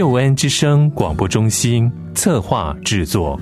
救恩之声广播中心策划制作。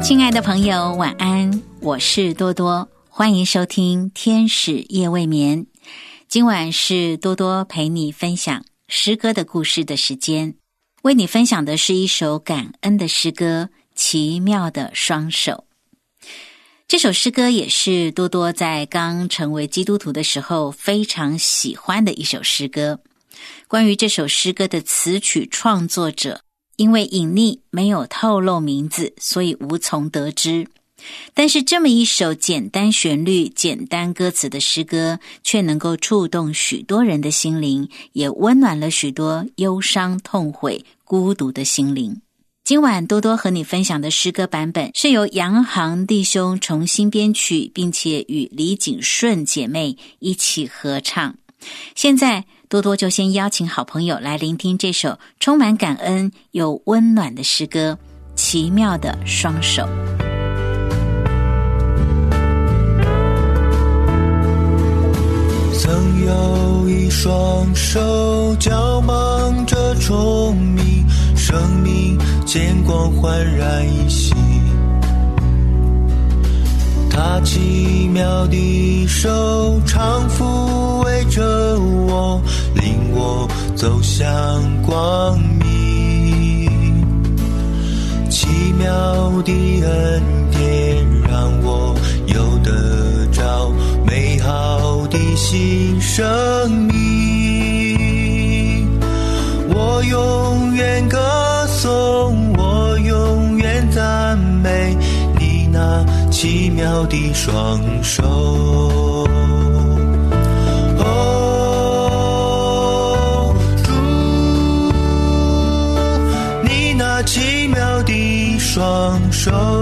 亲爱的朋友，晚安！我是多多，欢迎收听《天使夜未眠》。今晚是多多陪你分享诗歌的故事的时间，为你分享的是一首感恩的诗歌《奇妙的双手》。这首诗歌也是多多在刚成为基督徒的时候非常喜欢的一首诗歌。关于这首诗歌的词曲创作者，因为隐匿没有透露名字，所以无从得知。但是，这么一首简单旋律、简单歌词的诗歌，却能够触动许多人的心灵，也温暖了许多忧伤、痛悔、孤独的心灵。今晚多多和你分享的诗歌版本，是由杨航弟兄重新编曲，并且与李景顺姐妹一起合唱。现在，多多就先邀请好朋友来聆听这首充满感恩又温暖的诗歌《奇妙的双手》。曾有一双手交忙着虫鸣，生命见光焕然一新。他奇妙的手常抚慰着我，领我走向光明。奇妙的恩典新生命。我永远歌颂，我永远赞美你那奇妙的双手。哦，主，你那奇妙的双手。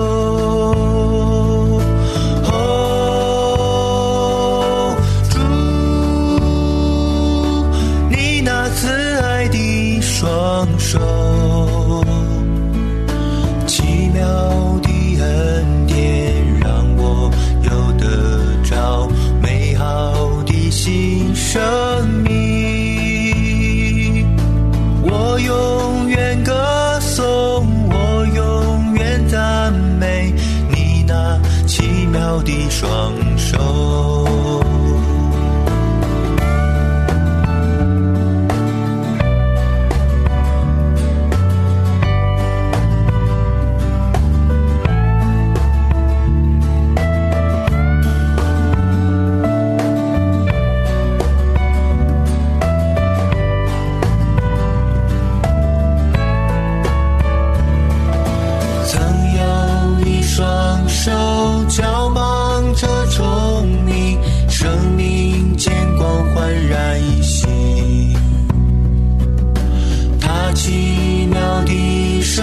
奇妙的手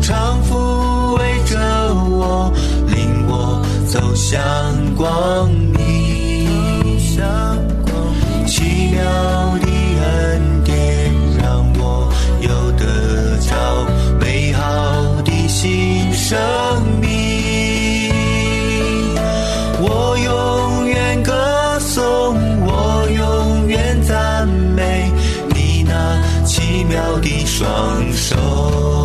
常抚慰着我，领我走向光明。妙的双手。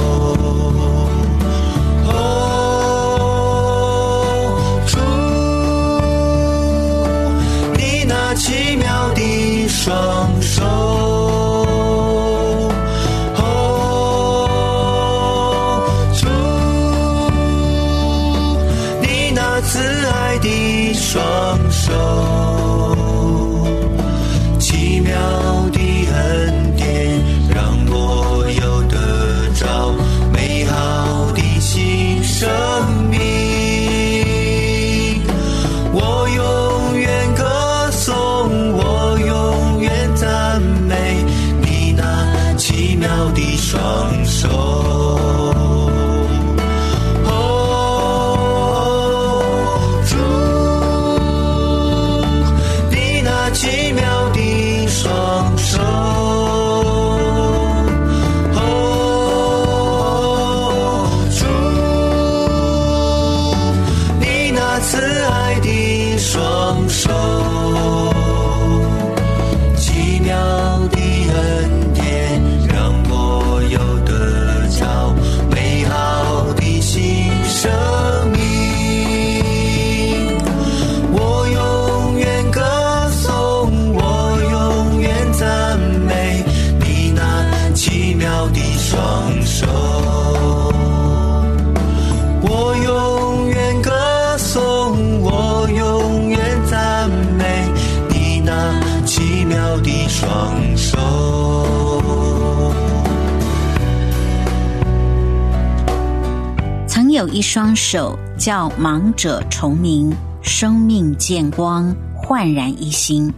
有一双手叫盲者重明，生命见光，焕然一新。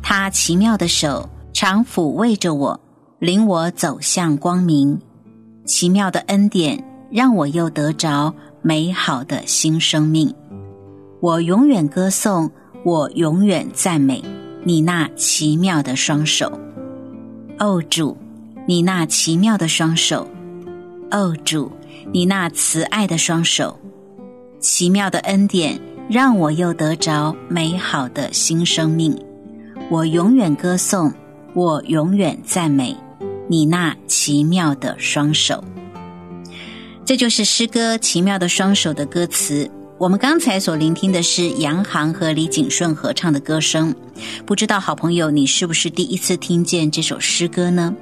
他奇妙的手常抚慰着我，领我走向光明。奇妙的恩典让我又得着美好的新生命。我永远歌颂，我永远赞美你那奇妙的双手。哦，主，你那奇妙的双手。哦，主。你那慈爱的双手，奇妙的恩典，让我又得着美好的新生命。我永远歌颂，我永远赞美你那奇妙的双手。这就是诗歌《奇妙的双手》的歌词。我们刚才所聆听的是杨航和李景顺合唱的歌声。不知道好朋友，你是不是第一次听见这首诗歌呢？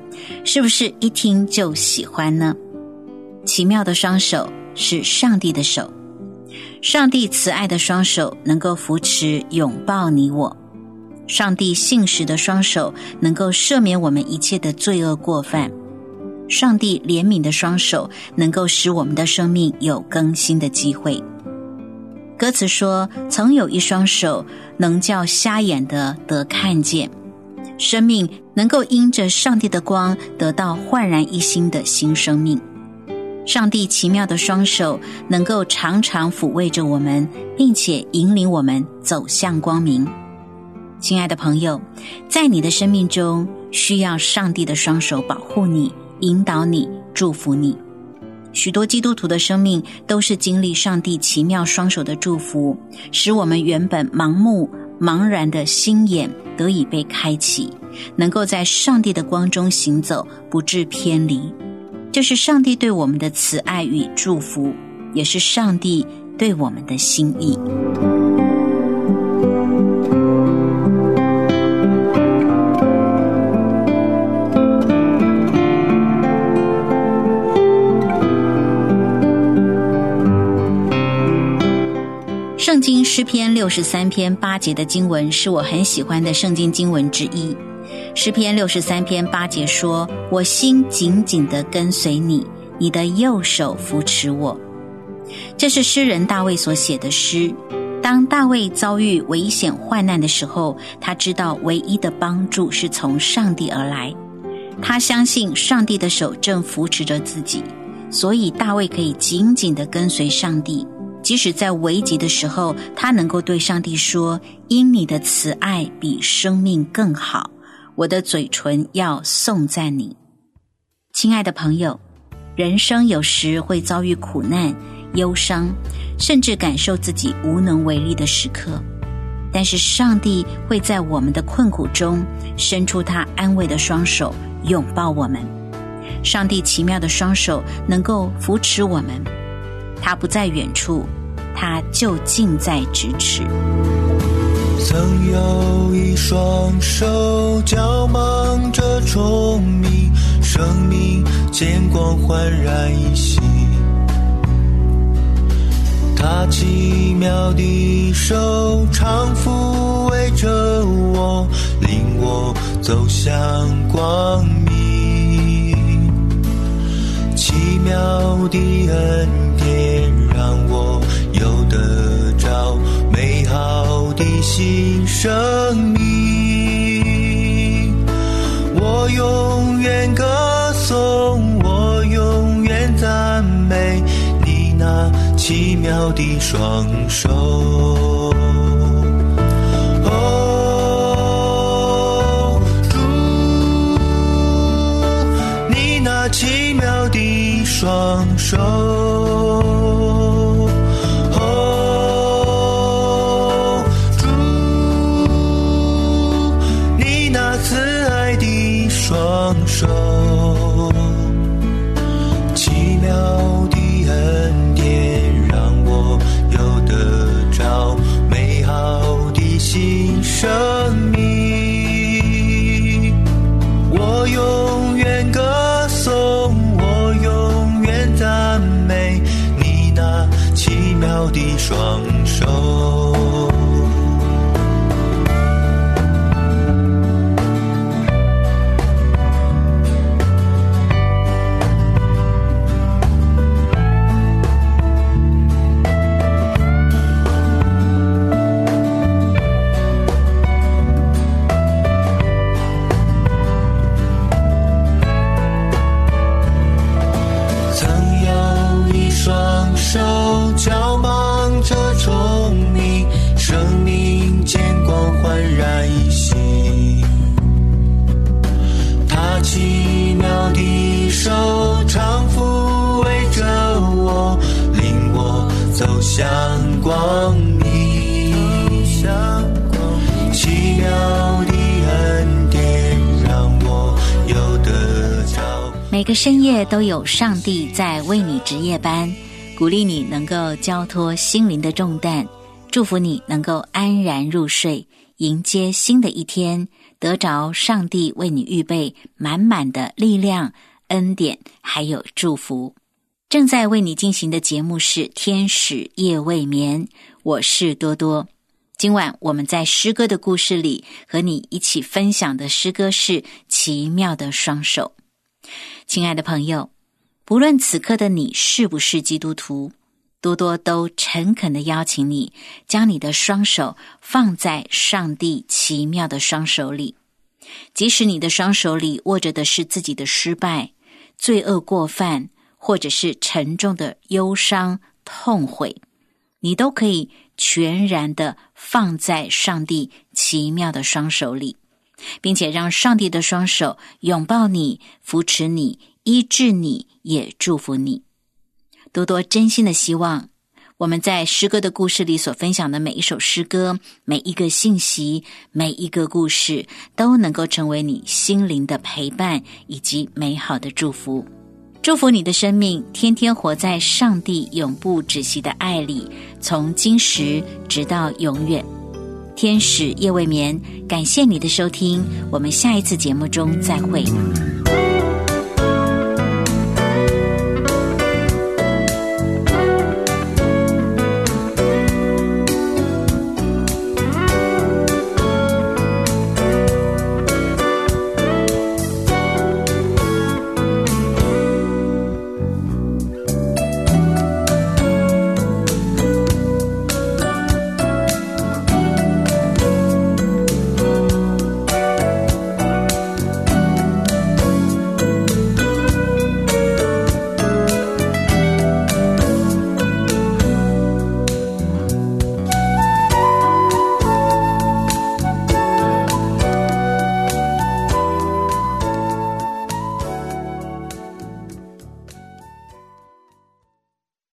是不是一听就喜欢呢？奇妙的双手是上帝的手，上帝慈爱的双手能够扶持、拥抱你我；上帝信实的双手能够赦免我们一切的罪恶过犯；上帝怜悯的双手能够使我们的生命有更新的机会。歌词说：“曾有一双手能叫瞎眼的得看见，生命能够因着上帝的光得到焕然一新的新生命。”上帝奇妙的双手能够常常抚慰着我们，并且引领我们走向光明。亲爱的朋友，在你的生命中，需要上帝的双手保护你、引导你、祝福你。许多基督徒的生命都是经历上帝奇妙双手的祝福，使我们原本盲目、茫然的心眼得以被开启，能够在上帝的光中行走，不致偏离。这是上帝对我们的慈爱与祝福，也是上帝对我们的心意。圣经诗篇六十三篇八节的经文是我很喜欢的圣经经文之一。诗篇六十三篇八节说：“我心紧紧的跟随你，你的右手扶持我。”这是诗人大卫所写的诗。当大卫遭遇危险患难的时候，他知道唯一的帮助是从上帝而来。他相信上帝的手正扶持着自己，所以大卫可以紧紧的跟随上帝。即使在危急的时候，他能够对上帝说：“因你的慈爱比生命更好。”我的嘴唇要颂赞你，亲爱的朋友。人生有时会遭遇苦难、忧伤，甚至感受自己无能为力的时刻。但是上帝会在我们的困苦中伸出他安慰的双手，拥抱我们。上帝奇妙的双手能够扶持我们，他不在远处，他就近在咫尺。曾有一双手，叫忙着虫鸣，生命见光焕然一新。他奇妙的手，常抚慰着我，领我走向光明。奇妙的恩典，新生命，我永远歌颂，我永远赞美你那奇妙的双手。哦。双手。奇妙的恩典，让我有得着美好的新生命。我永远歌颂，我永远赞美你那奇妙的双向光明。奇妙的恩典让我有得着。每个深夜都有上帝在为你值夜班，鼓励你能够交托心灵的重担，祝福你能够安然入睡，迎接新的一天，得着上帝为你预备满满的力量、恩典，还有祝福。正在为你进行的节目是《天使夜未眠》，我是多多。今晚我们在诗歌的故事里和你一起分享的诗歌是《奇妙的双手》。亲爱的朋友，不论此刻的你是不是基督徒，多多都诚恳的邀请你，将你的双手放在上帝奇妙的双手里。即使你的双手里握着的是自己的失败、罪恶过犯，或者是沉重的忧伤、痛悔，你都可以全然的放在上帝奇妙的双手里。并且让上帝的双手拥抱你、扶持你、医治你，也祝福你。多多真心的希望，我们在诗歌的故事里所分享的每一首诗歌、每一个信息、每一个故事，都能够成为你心灵的陪伴以及美好的祝福。祝福你的生命，天天活在上帝永不止息的爱里，从今时直到永远。天使夜未眠，感谢你的收听，我们下一次节目中再会。